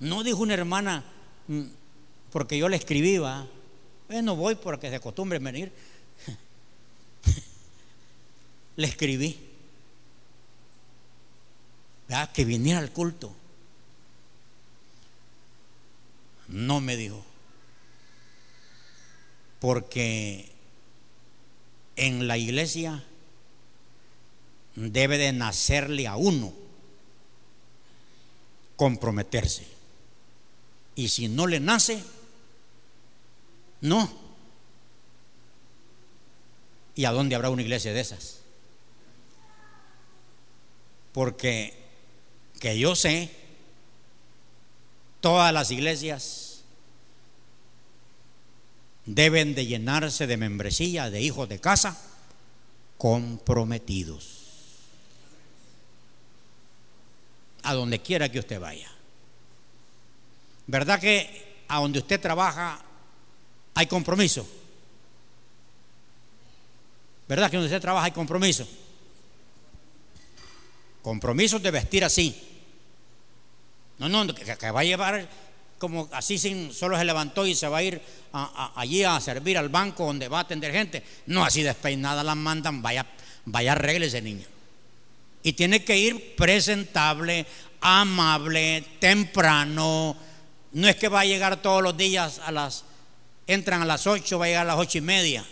No dijo una hermana, mm, porque yo le escribí, va, no voy porque se acostumbre venir. le escribí, que viniera al culto. No me dijo, porque en la iglesia debe de nacerle a uno comprometerse. Y si no le nace, no. ¿Y a dónde habrá una iglesia de esas? Porque que yo sé, todas las iglesias deben de llenarse de membresía de hijos de casa comprometidos. A donde quiera que usted vaya. ¿Verdad que a donde usted trabaja hay compromiso? ¿Verdad que donde usted trabaja hay compromiso? Compromisos de vestir así. No, no, que, va a llevar como así sin, solo se levantó y se va a ir allí a servir al banco donde va a atender gente. No, así despeinada la mandan, vaya, vaya ese niño. Y tiene que ir presentable, amable, temprano. No es que va a llegar todos los días a las, entran a las 8, va a llegar a las ocho y media.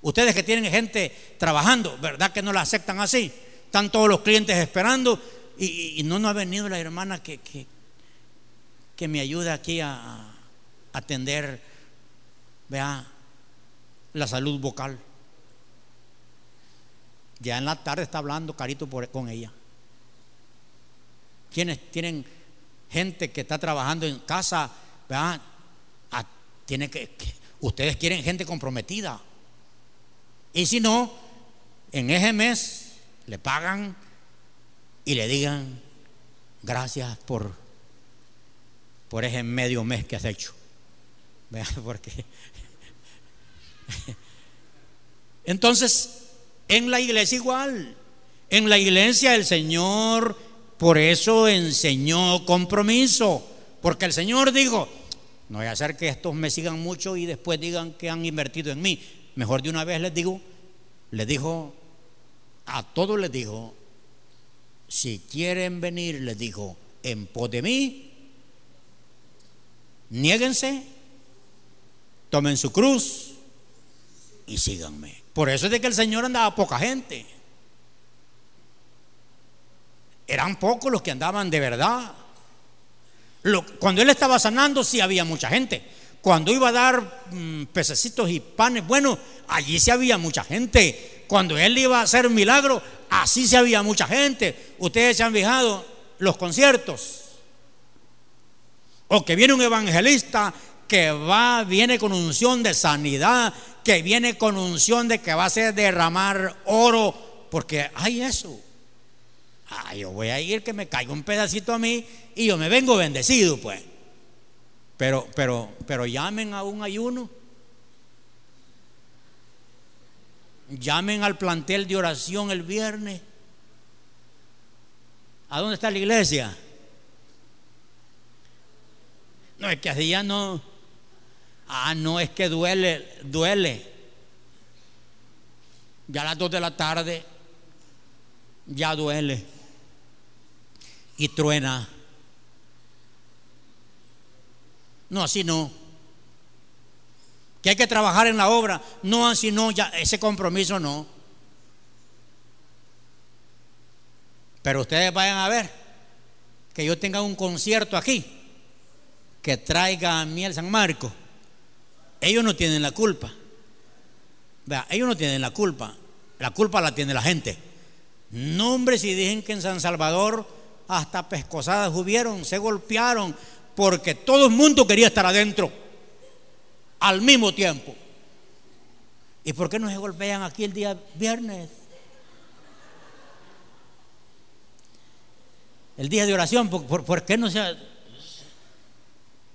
Ustedes que tienen gente trabajando, ¿verdad que no la aceptan así? Están todos los clientes esperando y, no nos ha venido la hermana que, me ayude aquí a, atender, vea, la salud vocal. Ya en la tarde está hablando Carito con ella. Quienes tienen gente que está trabajando en casa, vea, tiene que, ustedes quieren gente comprometida. Y si no, en ese mes le pagan y le digan gracias por, por ese medio mes que has hecho. Porque entonces, en la iglesia igual, en la iglesia el Señor por eso enseñó compromiso, porque el Señor dijo, no voy a hacer que estos me sigan mucho y después digan que han invertido en mí. Mejor de una vez les digo, les dijo a todos les dijo, si quieren venir, les dijo, en pos de mí, niéguense, tomen su cruz y síganme. Por eso es de que el Señor andaba poca gente. Eran pocos los que andaban de verdad. cuando él estaba sanando, sí había mucha gente. Cuando iba a dar mm, pececitos y panes, bueno, allí sí había mucha gente. Cuando él iba a hacer milagro, así se había mucha gente. Ustedes se han fijado los conciertos. O que viene un evangelista que va, viene con unción de sanidad, que viene con unción de que va a ser derramar oro, porque hay eso. Ah, yo voy a ir que me caiga un pedacito a mí y yo me vengo bendecido, pues. Pero, pero, pero llamen a un ayuno. Llamen al plantel de oración el viernes. ¿A dónde está la iglesia? No, es que así ya no. Ah, no, es que duele, duele. Ya a las dos de la tarde, ya duele. Y truena. No, así no. Que hay que trabajar en la obra. No, así no, ya ese compromiso no. Pero ustedes vayan a ver que yo tenga un concierto aquí que traiga a miel San Marcos, ellos no tienen la culpa. Vea, ellos no tienen la culpa. La culpa la tiene la gente. No, hombre, si dicen que en San Salvador hasta pescosadas hubieron, se golpearon, porque todo el mundo quería estar adentro al mismo tiempo. ¿Y por qué no se golpean aquí el día viernes? El día de oración, ¿por, por qué no se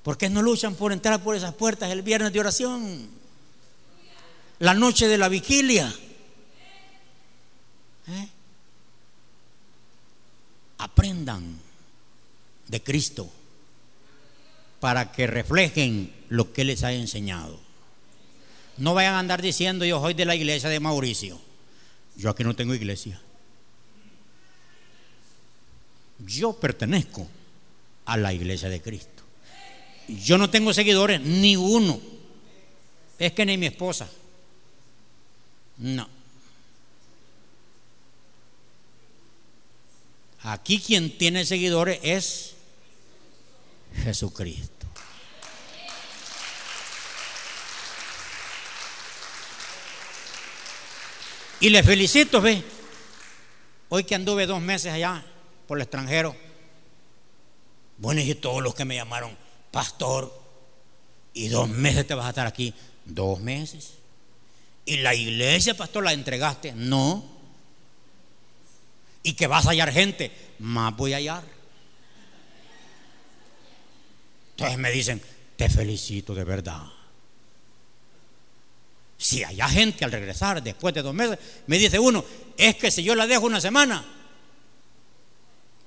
¿Por qué no luchan por entrar por esas puertas el viernes de oración? La noche de la vigilia. ¿Eh? Aprendan de Cristo para que reflejen lo que les ha enseñado. No vayan a andar diciendo yo soy de la iglesia de Mauricio. Yo aquí no tengo iglesia. Yo pertenezco a la iglesia de Cristo. Yo no tengo seguidores, ni uno. Es que ni mi esposa. No. Aquí quien tiene seguidores es Jesucristo. Y le felicito, ve. Hoy que anduve dos meses allá por el extranjero. Bueno, y todos los que me llamaron, pastor, y dos meses te vas a estar aquí. Dos meses. ¿Y la iglesia, pastor, la entregaste? No. ¿Y que vas a hallar gente? Más voy a hallar. Entonces me dicen, te felicito de verdad. Si hay gente al regresar después de dos meses, me dice uno, es que si yo la dejo una semana,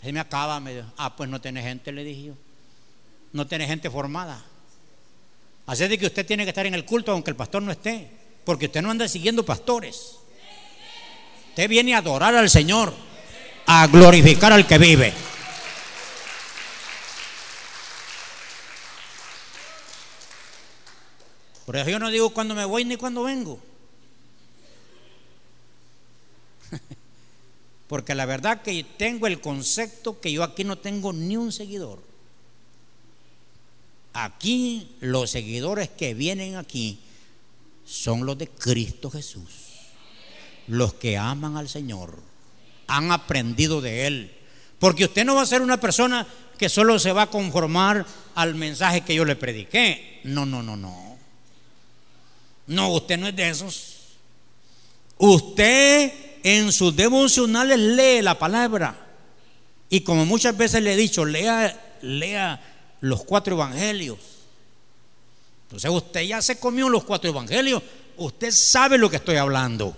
se me acaba, me dijo, ah, pues no tiene gente, le dije yo no tiene gente formada. Así de que usted tiene que estar en el culto aunque el pastor no esté, porque usted no anda siguiendo pastores. Usted viene a adorar al Señor, a glorificar al que vive. Por eso yo no digo cuando me voy ni cuando vengo. Porque la verdad que tengo el concepto que yo aquí no tengo ni un seguidor. Aquí los seguidores que vienen aquí son los de Cristo Jesús. Los que aman al Señor. Han aprendido de Él. Porque usted no va a ser una persona que solo se va a conformar al mensaje que yo le prediqué. No, no, no, no. No, usted no es de esos. Usted en sus devocionales lee la palabra. Y como muchas veces le he dicho, lea, lea los cuatro evangelios. Entonces usted ya se comió los cuatro evangelios. Usted sabe lo que estoy hablando.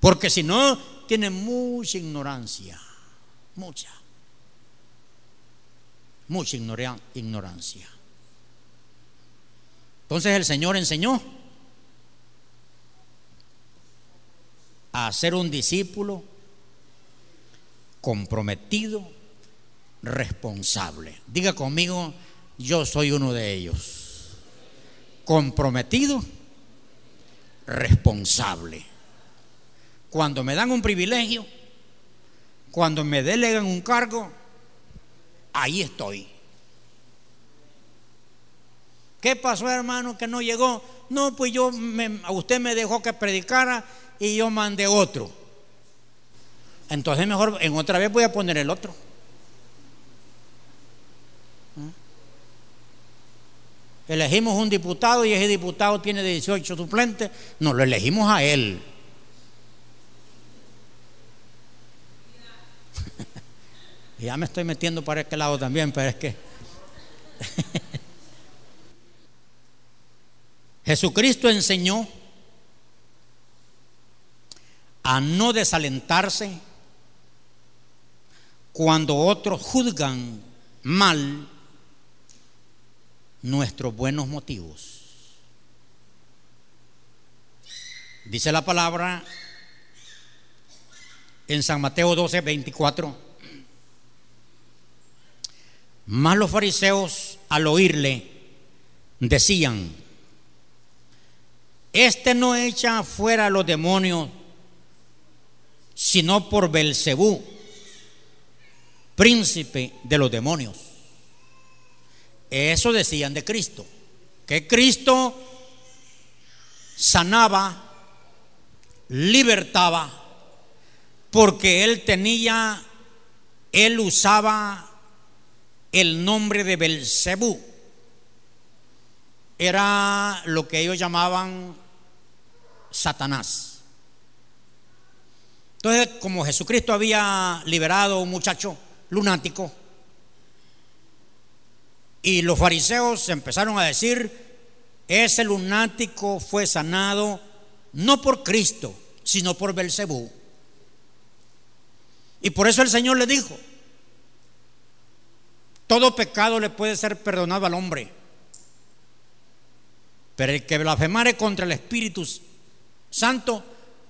Porque si no, tiene mucha ignorancia. Mucha. Mucha ignorancia. Entonces el Señor enseñó a ser un discípulo comprometido responsable. Diga conmigo, yo soy uno de ellos. Comprometido, responsable. Cuando me dan un privilegio, cuando me delegan un cargo, ahí estoy. ¿Qué pasó, hermano, que no llegó? No, pues yo, a usted me dejó que predicara y yo mandé otro. Entonces mejor en otra vez voy a poner el otro. Elegimos un diputado y ese diputado tiene 18 suplentes, no, lo elegimos a él. ya me estoy metiendo para este lado también, pero es que Jesucristo enseñó a no desalentarse cuando otros juzgan mal nuestros buenos motivos. Dice la palabra en San Mateo 12, 24. Más los fariseos al oírle decían, este no echa fuera a los demonios, sino por Belcebú, príncipe de los demonios. Eso decían de Cristo, que Cristo sanaba, libertaba, porque él tenía, él usaba el nombre de Belcebú. Era lo que ellos llamaban Satanás. Entonces, como Jesucristo había liberado a un muchacho lunático, y los fariseos empezaron a decir, ese lunático fue sanado no por Cristo, sino por Belcebú. Y por eso el Señor le dijo, todo pecado le puede ser perdonado al hombre, pero el que blasfemare contra el Espíritu Santo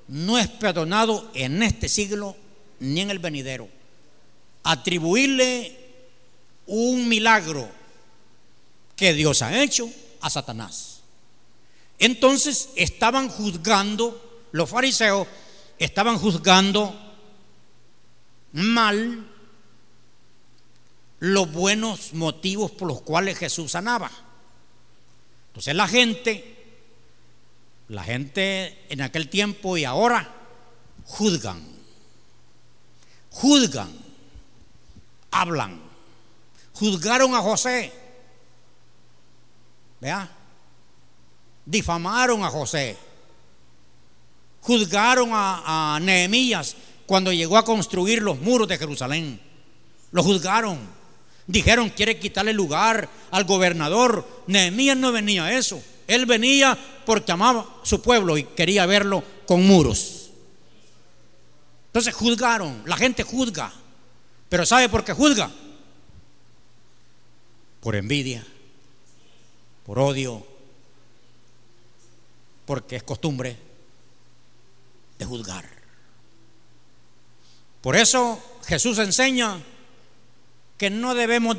no es perdonado en este siglo ni en el venidero. Atribuirle un milagro que Dios ha hecho a Satanás. Entonces estaban juzgando, los fariseos estaban juzgando mal los buenos motivos por los cuales Jesús sanaba. Entonces la gente, la gente en aquel tiempo y ahora juzgan, juzgan, hablan, juzgaron a José Vea, difamaron a José, juzgaron a, Nehemías cuando llegó a construir los muros de Jerusalén. Lo juzgaron. Dijeron, quiere quitarle lugar al gobernador. Nehemías no venía a eso. Él venía porque amaba su pueblo y quería verlo con muros. Entonces juzgaron. La gente juzga. Pero ¿sabe por qué juzga? Por envidia por odio, porque es costumbre de juzgar. Por eso Jesús enseña que no debemos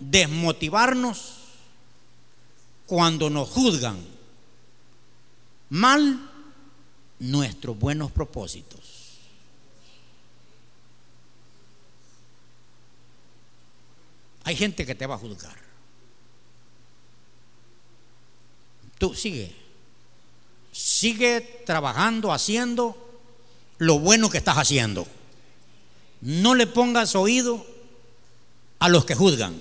desmotivarnos cuando nos juzgan mal nuestros buenos propósitos. Hay gente que te va a juzgar. Tú sigue. Sigue trabajando, haciendo lo bueno que estás haciendo. No le pongas oído a los que juzgan.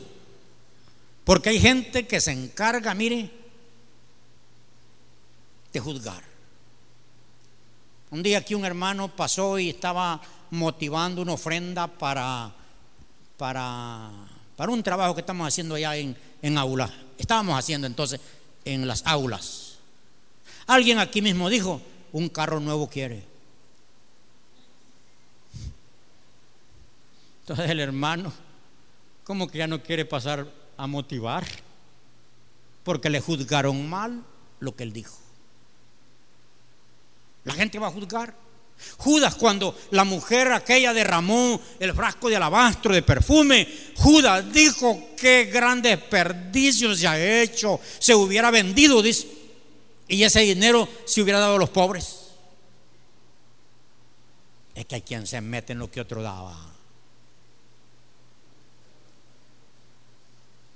Porque hay gente que se encarga, mire, de juzgar. Un día aquí un hermano pasó y estaba motivando una ofrenda para, para, para un trabajo que estamos haciendo allá en, en aula. Estábamos haciendo entonces en las aulas. Alguien aquí mismo dijo, un carro nuevo quiere. Entonces el hermano, como que ya no quiere pasar a motivar? Porque le juzgaron mal lo que él dijo. La gente va a juzgar. Judas cuando la mujer aquella derramó el frasco de alabastro de perfume, Judas dijo qué gran desperdicio se ha hecho, se hubiera vendido, dice, y ese dinero se hubiera dado a los pobres. Es que hay quien se mete en lo que otro daba.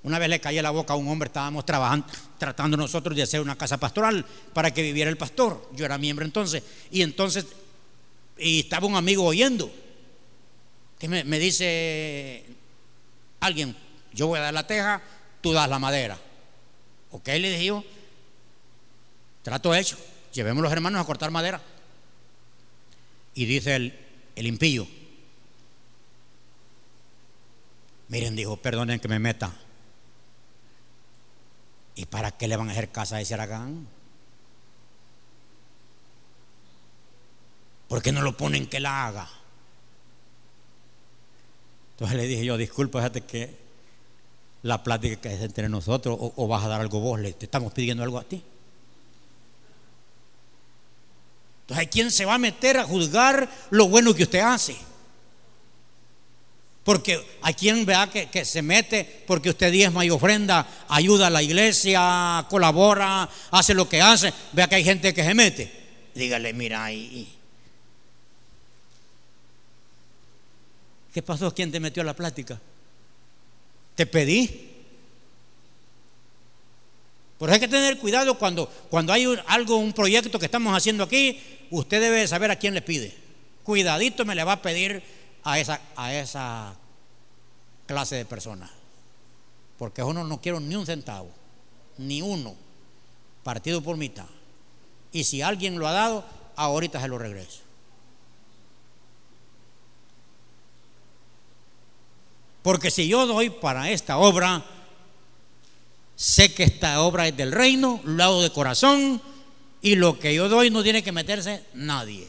Una vez le caía la boca a un hombre, estábamos trabajando, tratando nosotros de hacer una casa pastoral para que viviera el pastor. Yo era miembro entonces. Y entonces y estaba un amigo oyendo, que me, dice alguien, yo voy a dar la teja, tú das la madera. Ok, le dije yo, trato hecho, llevemos los hermanos a cortar madera. Y dice el, el impío, miren, dijo, perdonen que me meta. ¿Y para qué le van a hacer casa a ese aragán? ¿Por qué no lo ponen que la haga? Entonces le dije yo, disculpa, fíjate que la plática que es entre nosotros, o, vas a dar algo vos, le estamos pidiendo algo a ti. Entonces, ¿quién se va a meter a juzgar lo bueno que usted hace? Porque hay quien vea que, que, se mete porque usted diezma y ofrenda, ayuda a la iglesia, colabora, hace lo que hace. Vea que hay gente que se mete. Dígale, mira, y, ¿qué pasó? ¿Quién te metió a la plática? ¿Te pedí? Pero hay que tener cuidado cuando, cuando hay algo, un proyecto que estamos haciendo aquí, usted debe saber a quién le pide. Cuidadito me le va a pedir a esa, a esa clase de personas. Porque uno no quiero ni un centavo, ni uno, partido por mitad. Y si alguien lo ha dado, ahorita se lo regreso. Porque si yo doy para esta obra, sé que esta obra es del reino, lo hago de corazón y lo que yo doy no tiene que meterse nadie.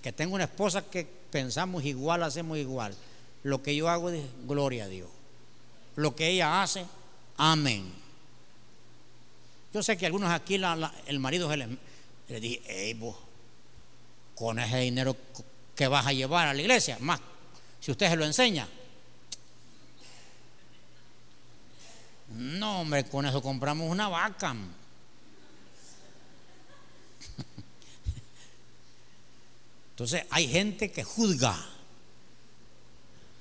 que tengo una esposa que pensamos igual, hacemos igual. Lo que yo hago es gloria a Dios. Lo que ella hace, amén. Yo sé que algunos aquí el marido se le, dije, hey, vos, con ese dinero que vas a llevar a la iglesia, más si usted se lo enseña, No, hombre, con eso compramos una vaca. Entonces hay gente que juzga,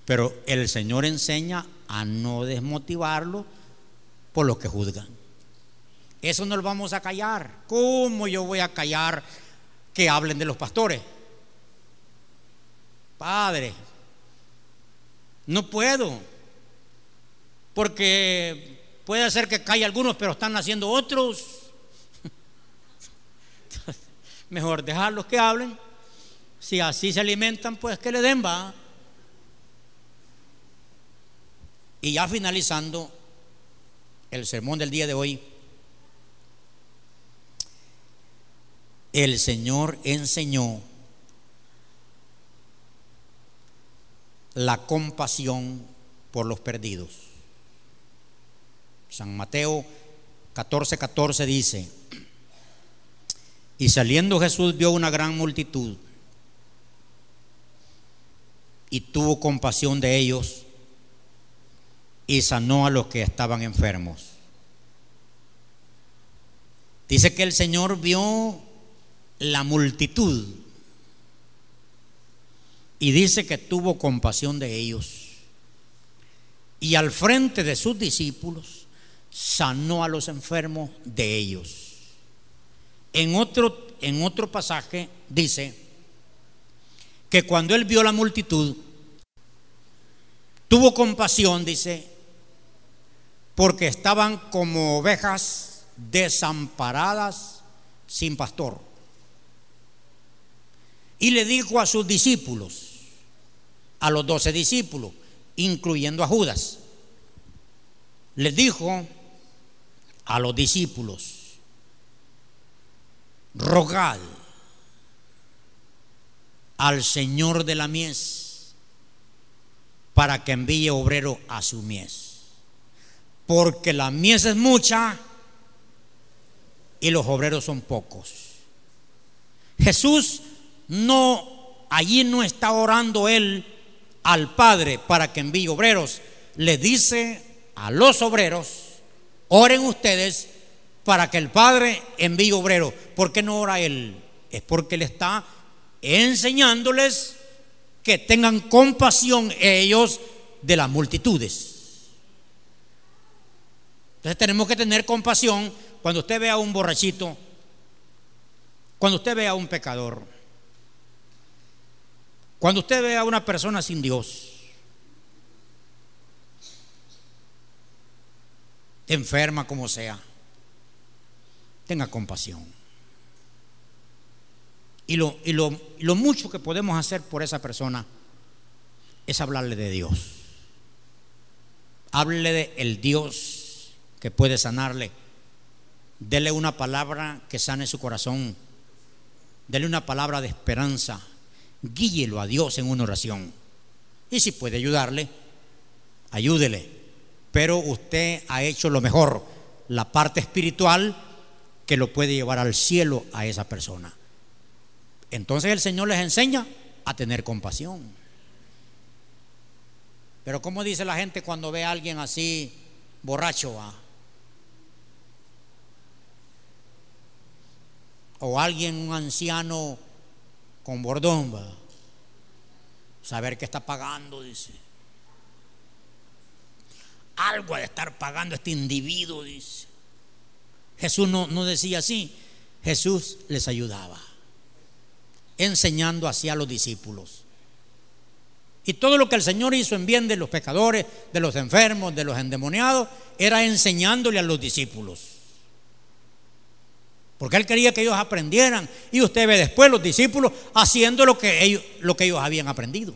pero el Señor enseña a no desmotivarlo por lo que juzgan. Eso no lo vamos a callar. ¿Cómo yo voy a callar que hablen de los pastores? Padre, no puedo, porque Puede ser que caiga algunos, pero están naciendo otros. Mejor dejarlos que hablen. Si así se alimentan, pues que le den va. Y ya finalizando el sermón del día de hoy, el Señor enseñó la compasión por los perdidos. San Mateo 14, 14 dice, y saliendo Jesús vio una gran multitud y tuvo compasión de ellos y sanó a los que estaban enfermos. Dice que el Señor vio la multitud y dice que tuvo compasión de ellos. Y al frente de sus discípulos sanó a los enfermos de ellos. En otro, en otro pasaje dice que cuando él vio la multitud, tuvo compasión, dice, porque estaban como ovejas desamparadas sin pastor. Y le dijo a sus discípulos, a los doce discípulos, incluyendo a Judas, les dijo, a los discípulos, rogad al Señor de la mies para que envíe obrero a su mies. Porque la mies es mucha y los obreros son pocos. Jesús no, allí no está orando él al Padre para que envíe obreros. Le dice a los obreros, Oren ustedes para que el Padre envíe obrero. ¿Por qué no ora Él? Es porque Él está enseñándoles que tengan compasión ellos de las multitudes. Entonces tenemos que tener compasión cuando usted vea a un borrachito, cuando usted vea a un pecador, cuando usted vea a una persona sin Dios. enferma como sea, tenga compasión. Y lo, y lo, lo mucho que podemos hacer por esa persona es hablarle de Dios. Háblele de el Dios que puede sanarle. Dele una palabra que sane su corazón. Dele una palabra de esperanza. Guíelo a Dios en una oración. Y si puede ayudarle, ayúdele. Pero usted ha hecho lo mejor, la parte espiritual que lo puede llevar al cielo a esa persona. Entonces el Señor les enseña a tener compasión. Pero ¿cómo dice la gente cuando ve a alguien así borracho? O alguien, un anciano con bordón, saber que está pagando, dice. Algo de estar pagando este individuo, dice. Jesús no, no decía así, Jesús les ayudaba, enseñando así a los discípulos. Y todo lo que el Señor hizo en bien de los pecadores, de los enfermos, de los endemoniados, era enseñándole a los discípulos. Porque Él quería que ellos aprendieran. Y usted ve después los discípulos haciendo lo que ellos, lo que ellos habían aprendido.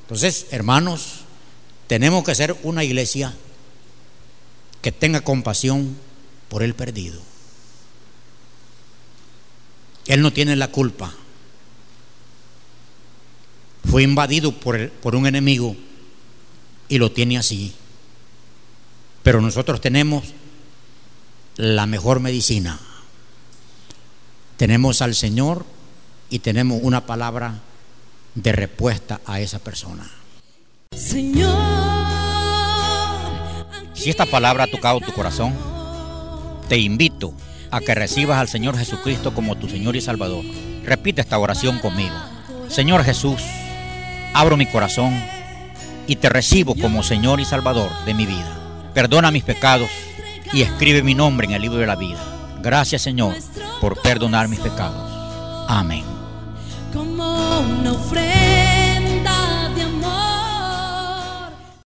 Entonces, hermanos, tenemos que ser una iglesia que tenga compasión por el perdido. Él no tiene la culpa fue invadido por, por un enemigo y lo tiene así. Pero nosotros tenemos la mejor medicina. Tenemos al Señor y tenemos una palabra de respuesta a esa persona. Señor, si esta palabra ha tocado tu corazón, te invito a que recibas al Señor Jesucristo como tu Señor y Salvador. Repite esta oración conmigo. Señor Jesús, abro mi corazón y te recibo como Señor y Salvador de mi vida. Perdona mis pecados y escribe mi nombre en el libro de la vida. Gracias Señor por perdonar mis pecados. Amén. Como